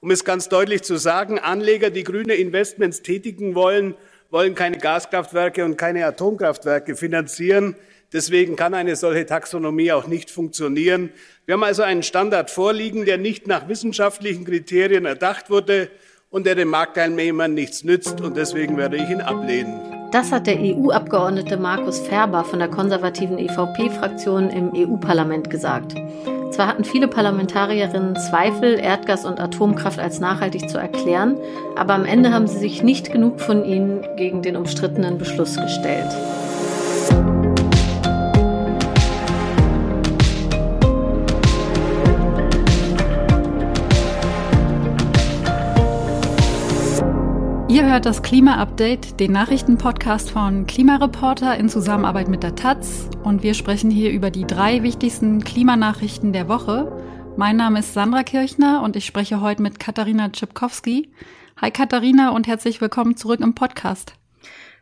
Um es ganz deutlich zu sagen, Anleger, die grüne Investments tätigen wollen, wollen keine Gaskraftwerke und keine Atomkraftwerke finanzieren. Deswegen kann eine solche Taxonomie auch nicht funktionieren. Wir haben also einen Standard vorliegen, der nicht nach wissenschaftlichen Kriterien erdacht wurde und der den Marktteilnehmern nichts nützt. Und deswegen werde ich ihn ablehnen. Das hat der EU-Abgeordnete Markus Ferber von der konservativen EVP-Fraktion im EU-Parlament gesagt. Zwar hatten viele Parlamentarierinnen Zweifel, Erdgas und Atomkraft als nachhaltig zu erklären, aber am Ende haben sie sich nicht genug von ihnen gegen den umstrittenen Beschluss gestellt. Ihr hört das Klima-Update, den Nachrichtenpodcast von Klimareporter in Zusammenarbeit mit der Taz. Und wir sprechen hier über die drei wichtigsten Klimanachrichten der Woche. Mein Name ist Sandra Kirchner und ich spreche heute mit Katharina Tschipkowski. Hi Katharina und herzlich willkommen zurück im Podcast.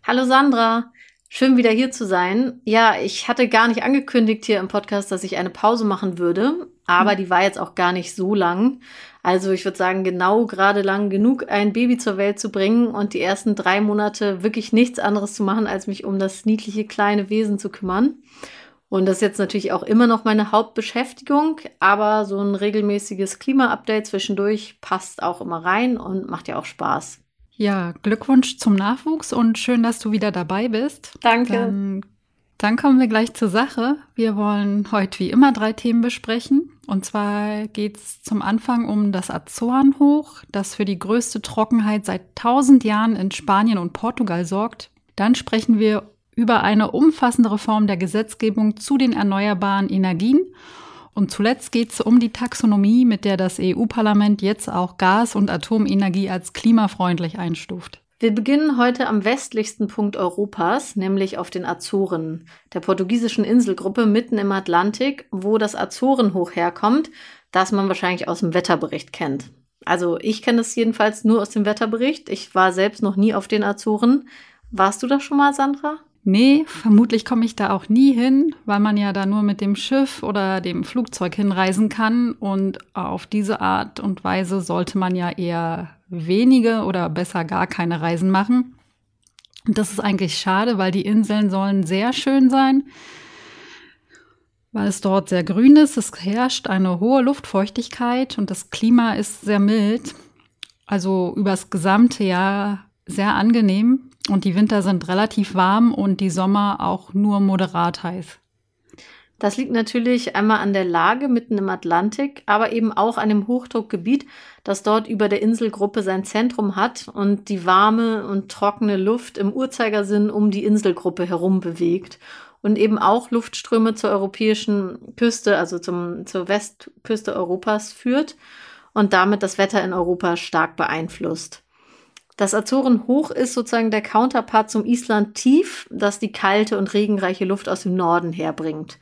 Hallo Sandra, schön wieder hier zu sein. Ja, ich hatte gar nicht angekündigt hier im Podcast, dass ich eine Pause machen würde, aber die war jetzt auch gar nicht so lang. Also ich würde sagen, genau gerade lang genug, ein Baby zur Welt zu bringen und die ersten drei Monate wirklich nichts anderes zu machen, als mich um das niedliche kleine Wesen zu kümmern. Und das ist jetzt natürlich auch immer noch meine Hauptbeschäftigung, aber so ein regelmäßiges Klima-Update zwischendurch passt auch immer rein und macht ja auch Spaß. Ja, Glückwunsch zum Nachwuchs und schön, dass du wieder dabei bist. Danke. Dann dann kommen wir gleich zur Sache. Wir wollen heute wie immer drei Themen besprechen. Und zwar geht es zum Anfang um das Azorenhoch, das für die größte Trockenheit seit 1000 Jahren in Spanien und Portugal sorgt. Dann sprechen wir über eine umfassende Reform der Gesetzgebung zu den erneuerbaren Energien. Und zuletzt geht es um die Taxonomie, mit der das EU-Parlament jetzt auch Gas- und Atomenergie als klimafreundlich einstuft. Wir beginnen heute am westlichsten Punkt Europas, nämlich auf den Azoren, der portugiesischen Inselgruppe mitten im Atlantik, wo das Azorenhoch herkommt, das man wahrscheinlich aus dem Wetterbericht kennt. Also ich kenne es jedenfalls nur aus dem Wetterbericht. Ich war selbst noch nie auf den Azoren. Warst du da schon mal, Sandra? Nee, vermutlich komme ich da auch nie hin, weil man ja da nur mit dem Schiff oder dem Flugzeug hinreisen kann. Und auf diese Art und Weise sollte man ja eher wenige oder besser gar keine Reisen machen. Und das ist eigentlich schade, weil die Inseln sollen sehr schön sein, weil es dort sehr grün ist. Es herrscht eine hohe Luftfeuchtigkeit und das Klima ist sehr mild. Also übers gesamte Jahr sehr angenehm und die Winter sind relativ warm und die Sommer auch nur moderat heiß. Das liegt natürlich einmal an der Lage mitten im Atlantik, aber eben auch an dem Hochdruckgebiet, das dort über der Inselgruppe sein Zentrum hat und die warme und trockene Luft im Uhrzeigersinn um die Inselgruppe herum bewegt und eben auch Luftströme zur europäischen Küste, also zum, zur Westküste Europas führt und damit das Wetter in Europa stark beeinflusst. Das Azorenhoch ist sozusagen der Counterpart zum Island Tief, das die kalte und regenreiche Luft aus dem Norden herbringt.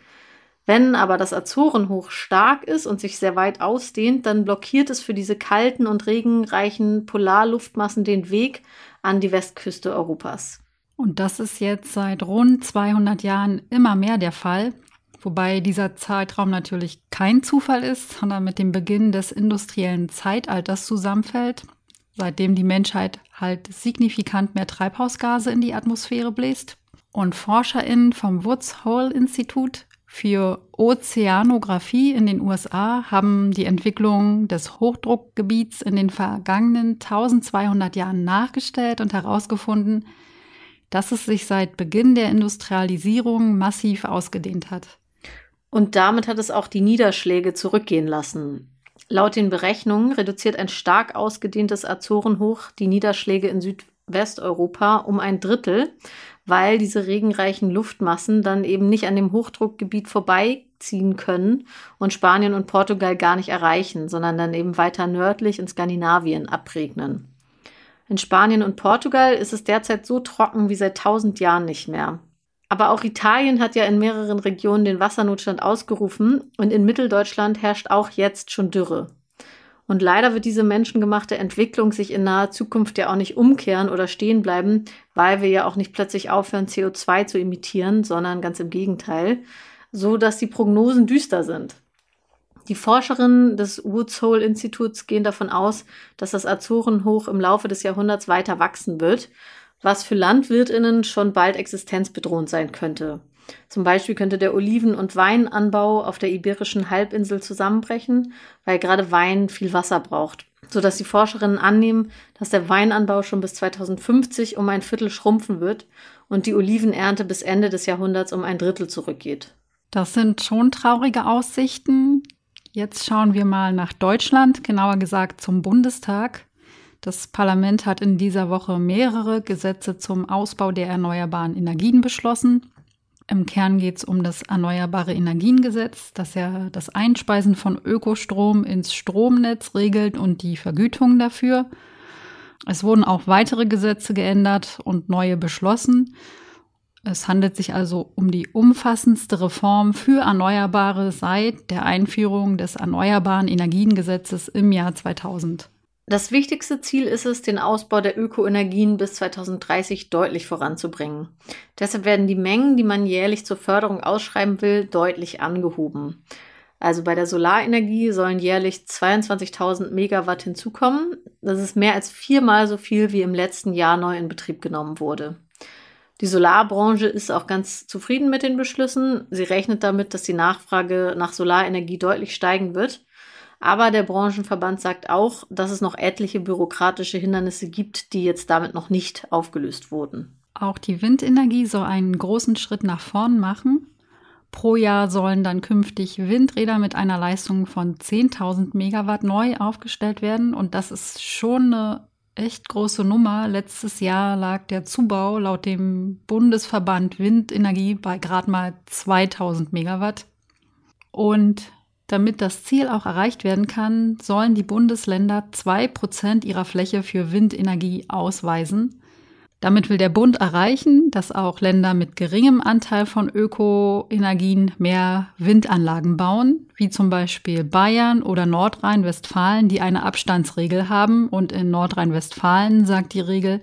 Wenn aber das Azorenhoch stark ist und sich sehr weit ausdehnt, dann blockiert es für diese kalten und regenreichen Polarluftmassen den Weg an die Westküste Europas. Und das ist jetzt seit rund 200 Jahren immer mehr der Fall, wobei dieser Zeitraum natürlich kein Zufall ist, sondern mit dem Beginn des industriellen Zeitalters zusammenfällt, seitdem die Menschheit halt signifikant mehr Treibhausgase in die Atmosphäre bläst. Und ForscherInnen vom Woods Hole Institut für Ozeanographie in den USA haben die Entwicklung des Hochdruckgebiets in den vergangenen 1200 Jahren nachgestellt und herausgefunden, dass es sich seit Beginn der Industrialisierung massiv ausgedehnt hat. Und damit hat es auch die Niederschläge zurückgehen lassen. Laut den Berechnungen reduziert ein stark ausgedehntes Azorenhoch die Niederschläge in Südwesteuropa um ein Drittel weil diese regenreichen Luftmassen dann eben nicht an dem Hochdruckgebiet vorbeiziehen können und Spanien und Portugal gar nicht erreichen, sondern dann eben weiter nördlich in Skandinavien abregnen. In Spanien und Portugal ist es derzeit so trocken wie seit tausend Jahren nicht mehr. Aber auch Italien hat ja in mehreren Regionen den Wassernotstand ausgerufen und in Mitteldeutschland herrscht auch jetzt schon Dürre. Und leider wird diese menschengemachte Entwicklung sich in naher Zukunft ja auch nicht umkehren oder stehen bleiben, weil wir ja auch nicht plötzlich aufhören, CO2 zu emittieren, sondern ganz im Gegenteil, so dass die Prognosen düster sind. Die Forscherinnen des Woods Hole Instituts gehen davon aus, dass das Azorenhoch im Laufe des Jahrhunderts weiter wachsen wird, was für Landwirtinnen schon bald existenzbedrohend sein könnte. Zum Beispiel könnte der Oliven- und Weinanbau auf der iberischen Halbinsel zusammenbrechen, weil gerade Wein viel Wasser braucht, sodass die Forscherinnen annehmen, dass der Weinanbau schon bis 2050 um ein Viertel schrumpfen wird und die Olivenernte bis Ende des Jahrhunderts um ein Drittel zurückgeht. Das sind schon traurige Aussichten. Jetzt schauen wir mal nach Deutschland, genauer gesagt zum Bundestag. Das Parlament hat in dieser Woche mehrere Gesetze zum Ausbau der erneuerbaren Energien beschlossen. Im Kern geht es um das Erneuerbare Energiengesetz, das ja das Einspeisen von Ökostrom ins Stromnetz regelt und die Vergütung dafür. Es wurden auch weitere Gesetze geändert und neue beschlossen. Es handelt sich also um die umfassendste Reform für Erneuerbare seit der Einführung des Erneuerbaren Energiengesetzes im Jahr 2000. Das wichtigste Ziel ist es, den Ausbau der Ökoenergien bis 2030 deutlich voranzubringen. Deshalb werden die Mengen, die man jährlich zur Förderung ausschreiben will, deutlich angehoben. Also bei der Solarenergie sollen jährlich 22.000 Megawatt hinzukommen. Das ist mehr als viermal so viel, wie im letzten Jahr neu in Betrieb genommen wurde. Die Solarbranche ist auch ganz zufrieden mit den Beschlüssen. Sie rechnet damit, dass die Nachfrage nach Solarenergie deutlich steigen wird. Aber der Branchenverband sagt auch, dass es noch etliche bürokratische Hindernisse gibt, die jetzt damit noch nicht aufgelöst wurden. Auch die Windenergie soll einen großen Schritt nach vorn machen. Pro Jahr sollen dann künftig Windräder mit einer Leistung von 10.000 Megawatt neu aufgestellt werden. Und das ist schon eine echt große Nummer. Letztes Jahr lag der Zubau laut dem Bundesverband Windenergie bei gerade mal 2000 Megawatt. Und damit das Ziel auch erreicht werden kann, sollen die Bundesländer zwei Prozent ihrer Fläche für Windenergie ausweisen. Damit will der Bund erreichen, dass auch Länder mit geringem Anteil von Ökoenergien mehr Windanlagen bauen, wie zum Beispiel Bayern oder Nordrhein-Westfalen, die eine Abstandsregel haben. Und in Nordrhein-Westfalen sagt die Regel,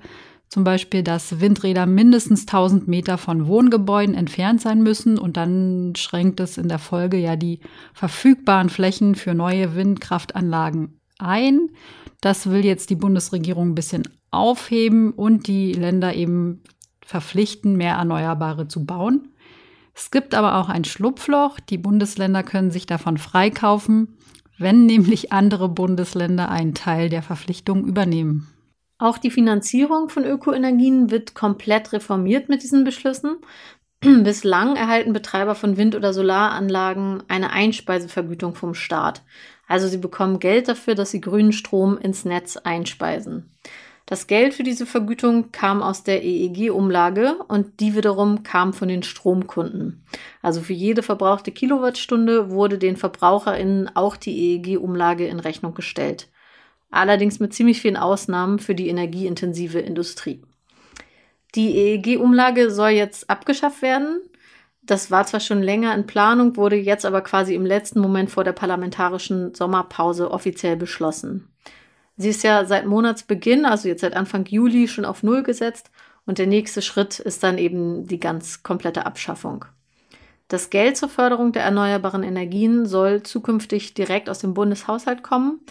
zum Beispiel, dass Windräder mindestens 1000 Meter von Wohngebäuden entfernt sein müssen und dann schränkt es in der Folge ja die verfügbaren Flächen für neue Windkraftanlagen ein. Das will jetzt die Bundesregierung ein bisschen aufheben und die Länder eben verpflichten, mehr Erneuerbare zu bauen. Es gibt aber auch ein Schlupfloch. Die Bundesländer können sich davon freikaufen, wenn nämlich andere Bundesländer einen Teil der Verpflichtung übernehmen. Auch die Finanzierung von Ökoenergien wird komplett reformiert mit diesen Beschlüssen. Bislang erhalten Betreiber von Wind- oder Solaranlagen eine Einspeisevergütung vom Staat. Also sie bekommen Geld dafür, dass sie grünen Strom ins Netz einspeisen. Das Geld für diese Vergütung kam aus der EEG-Umlage und die wiederum kam von den Stromkunden. Also für jede verbrauchte Kilowattstunde wurde den VerbraucherInnen auch die EEG-Umlage in Rechnung gestellt allerdings mit ziemlich vielen Ausnahmen für die energieintensive Industrie. Die EEG-Umlage soll jetzt abgeschafft werden. Das war zwar schon länger in Planung, wurde jetzt aber quasi im letzten Moment vor der parlamentarischen Sommerpause offiziell beschlossen. Sie ist ja seit Monatsbeginn, also jetzt seit Anfang Juli, schon auf Null gesetzt und der nächste Schritt ist dann eben die ganz komplette Abschaffung. Das Geld zur Förderung der erneuerbaren Energien soll zukünftig direkt aus dem Bundeshaushalt kommen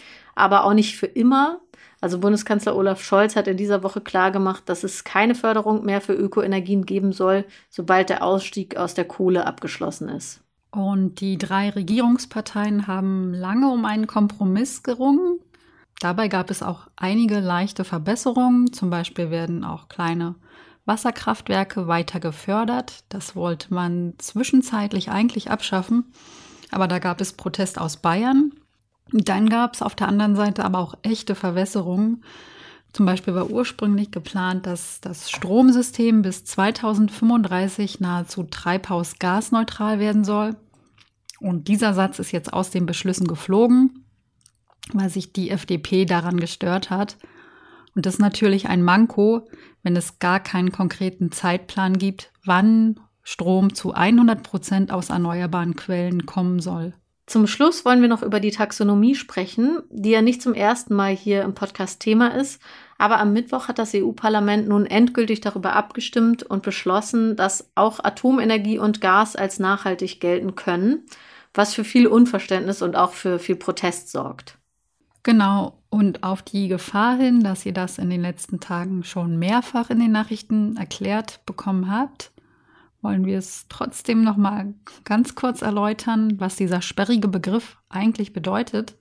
aber auch nicht für immer. Also Bundeskanzler Olaf Scholz hat in dieser Woche klargemacht, dass es keine Förderung mehr für Ökoenergien geben soll, sobald der Ausstieg aus der Kohle abgeschlossen ist. Und die drei Regierungsparteien haben lange um einen Kompromiss gerungen. Dabei gab es auch einige leichte Verbesserungen. Zum Beispiel werden auch kleine Wasserkraftwerke weiter gefördert. Das wollte man zwischenzeitlich eigentlich abschaffen. Aber da gab es Protest aus Bayern. Dann gab es auf der anderen Seite aber auch echte Verwässerungen. Zum Beispiel war ursprünglich geplant, dass das Stromsystem bis 2035 nahezu treibhausgasneutral werden soll. Und dieser Satz ist jetzt aus den Beschlüssen geflogen, weil sich die FDP daran gestört hat. Und das ist natürlich ein Manko, wenn es gar keinen konkreten Zeitplan gibt, wann Strom zu 100 Prozent aus erneuerbaren Quellen kommen soll. Zum Schluss wollen wir noch über die Taxonomie sprechen, die ja nicht zum ersten Mal hier im Podcast Thema ist. Aber am Mittwoch hat das EU-Parlament nun endgültig darüber abgestimmt und beschlossen, dass auch Atomenergie und Gas als nachhaltig gelten können. was für viel Unverständnis und auch für viel Protest sorgt. Genau, und auf die Gefahr hin, dass ihr das in den letzten Tagen schon mehrfach in den Nachrichten erklärt bekommen habt, wollen wir es trotzdem noch mal ganz kurz erläutern, was dieser sperrige Begriff eigentlich bedeutet.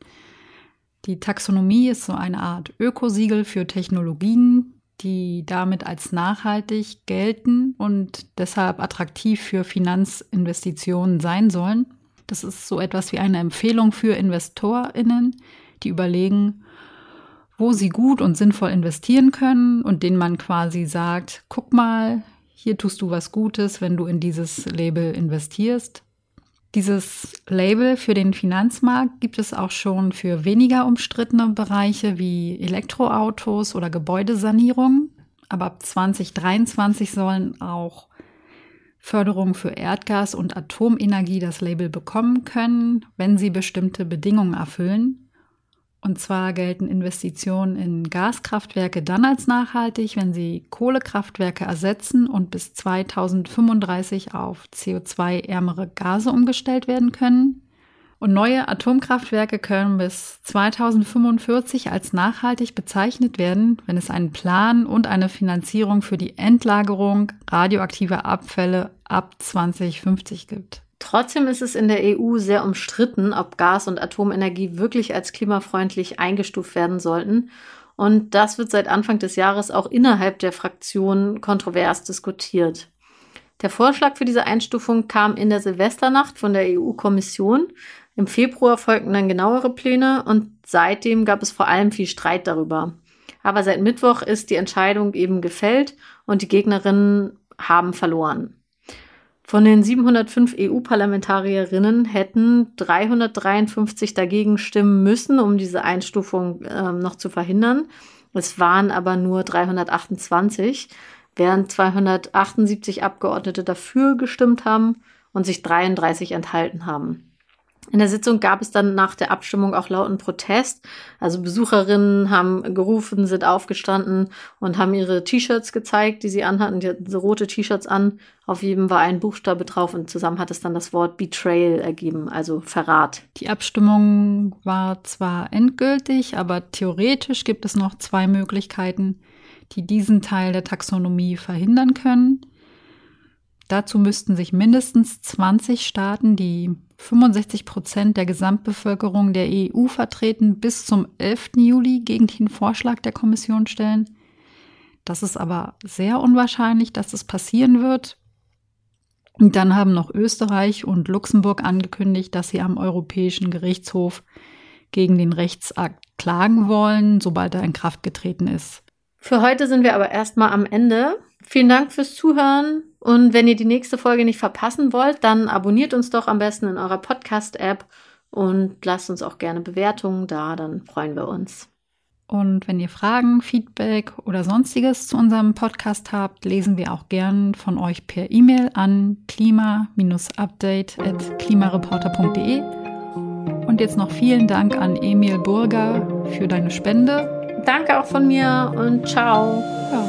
Die Taxonomie ist so eine Art Ökosiegel für Technologien, die damit als nachhaltig gelten und deshalb attraktiv für Finanzinvestitionen sein sollen. Das ist so etwas wie eine Empfehlung für Investorinnen, die überlegen, wo sie gut und sinnvoll investieren können und denen man quasi sagt, guck mal, hier tust du was Gutes, wenn du in dieses Label investierst. Dieses Label für den Finanzmarkt gibt es auch schon für weniger umstrittene Bereiche wie Elektroautos oder Gebäudesanierung. Aber ab 2023 sollen auch Förderungen für Erdgas und Atomenergie das Label bekommen können, wenn sie bestimmte Bedingungen erfüllen. Und zwar gelten Investitionen in Gaskraftwerke dann als nachhaltig, wenn sie Kohlekraftwerke ersetzen und bis 2035 auf CO2-ärmere Gase umgestellt werden können. Und neue Atomkraftwerke können bis 2045 als nachhaltig bezeichnet werden, wenn es einen Plan und eine Finanzierung für die Endlagerung radioaktiver Abfälle ab 2050 gibt. Trotzdem ist es in der EU sehr umstritten, ob Gas- und Atomenergie wirklich als klimafreundlich eingestuft werden sollten. Und das wird seit Anfang des Jahres auch innerhalb der Fraktion kontrovers diskutiert. Der Vorschlag für diese Einstufung kam in der Silvesternacht von der EU-Kommission. Im Februar folgten dann genauere Pläne und seitdem gab es vor allem viel Streit darüber. Aber seit Mittwoch ist die Entscheidung eben gefällt und die Gegnerinnen haben verloren. Von den 705 EU-Parlamentarierinnen hätten 353 dagegen stimmen müssen, um diese Einstufung äh, noch zu verhindern. Es waren aber nur 328, während 278 Abgeordnete dafür gestimmt haben und sich 33 enthalten haben. In der Sitzung gab es dann nach der Abstimmung auch lauten Protest. Also Besucherinnen haben gerufen, sind aufgestanden und haben ihre T-Shirts gezeigt, die sie anhatten. Die hatten so rote T-Shirts an. Auf jedem war ein Buchstabe drauf und zusammen hat es dann das Wort Betrayal ergeben, also Verrat. Die Abstimmung war zwar endgültig, aber theoretisch gibt es noch zwei Möglichkeiten, die diesen Teil der Taxonomie verhindern können. Dazu müssten sich mindestens 20 Staaten, die 65 Prozent der Gesamtbevölkerung der EU vertreten, bis zum 11. Juli gegen den Vorschlag der Kommission stellen. Das ist aber sehr unwahrscheinlich, dass es passieren wird. Und dann haben noch Österreich und Luxemburg angekündigt, dass sie am Europäischen Gerichtshof gegen den Rechtsakt klagen wollen, sobald er in Kraft getreten ist. Für heute sind wir aber erstmal am Ende. Vielen Dank fürs Zuhören. Und wenn ihr die nächste Folge nicht verpassen wollt, dann abonniert uns doch am besten in eurer Podcast-App und lasst uns auch gerne Bewertungen da, dann freuen wir uns. Und wenn ihr Fragen, Feedback oder sonstiges zu unserem Podcast habt, lesen wir auch gern von euch per E-Mail an klima-update.klimareporter.de. Und jetzt noch vielen Dank an Emil Burger für deine Spende. Danke auch von mir und ciao. Ja,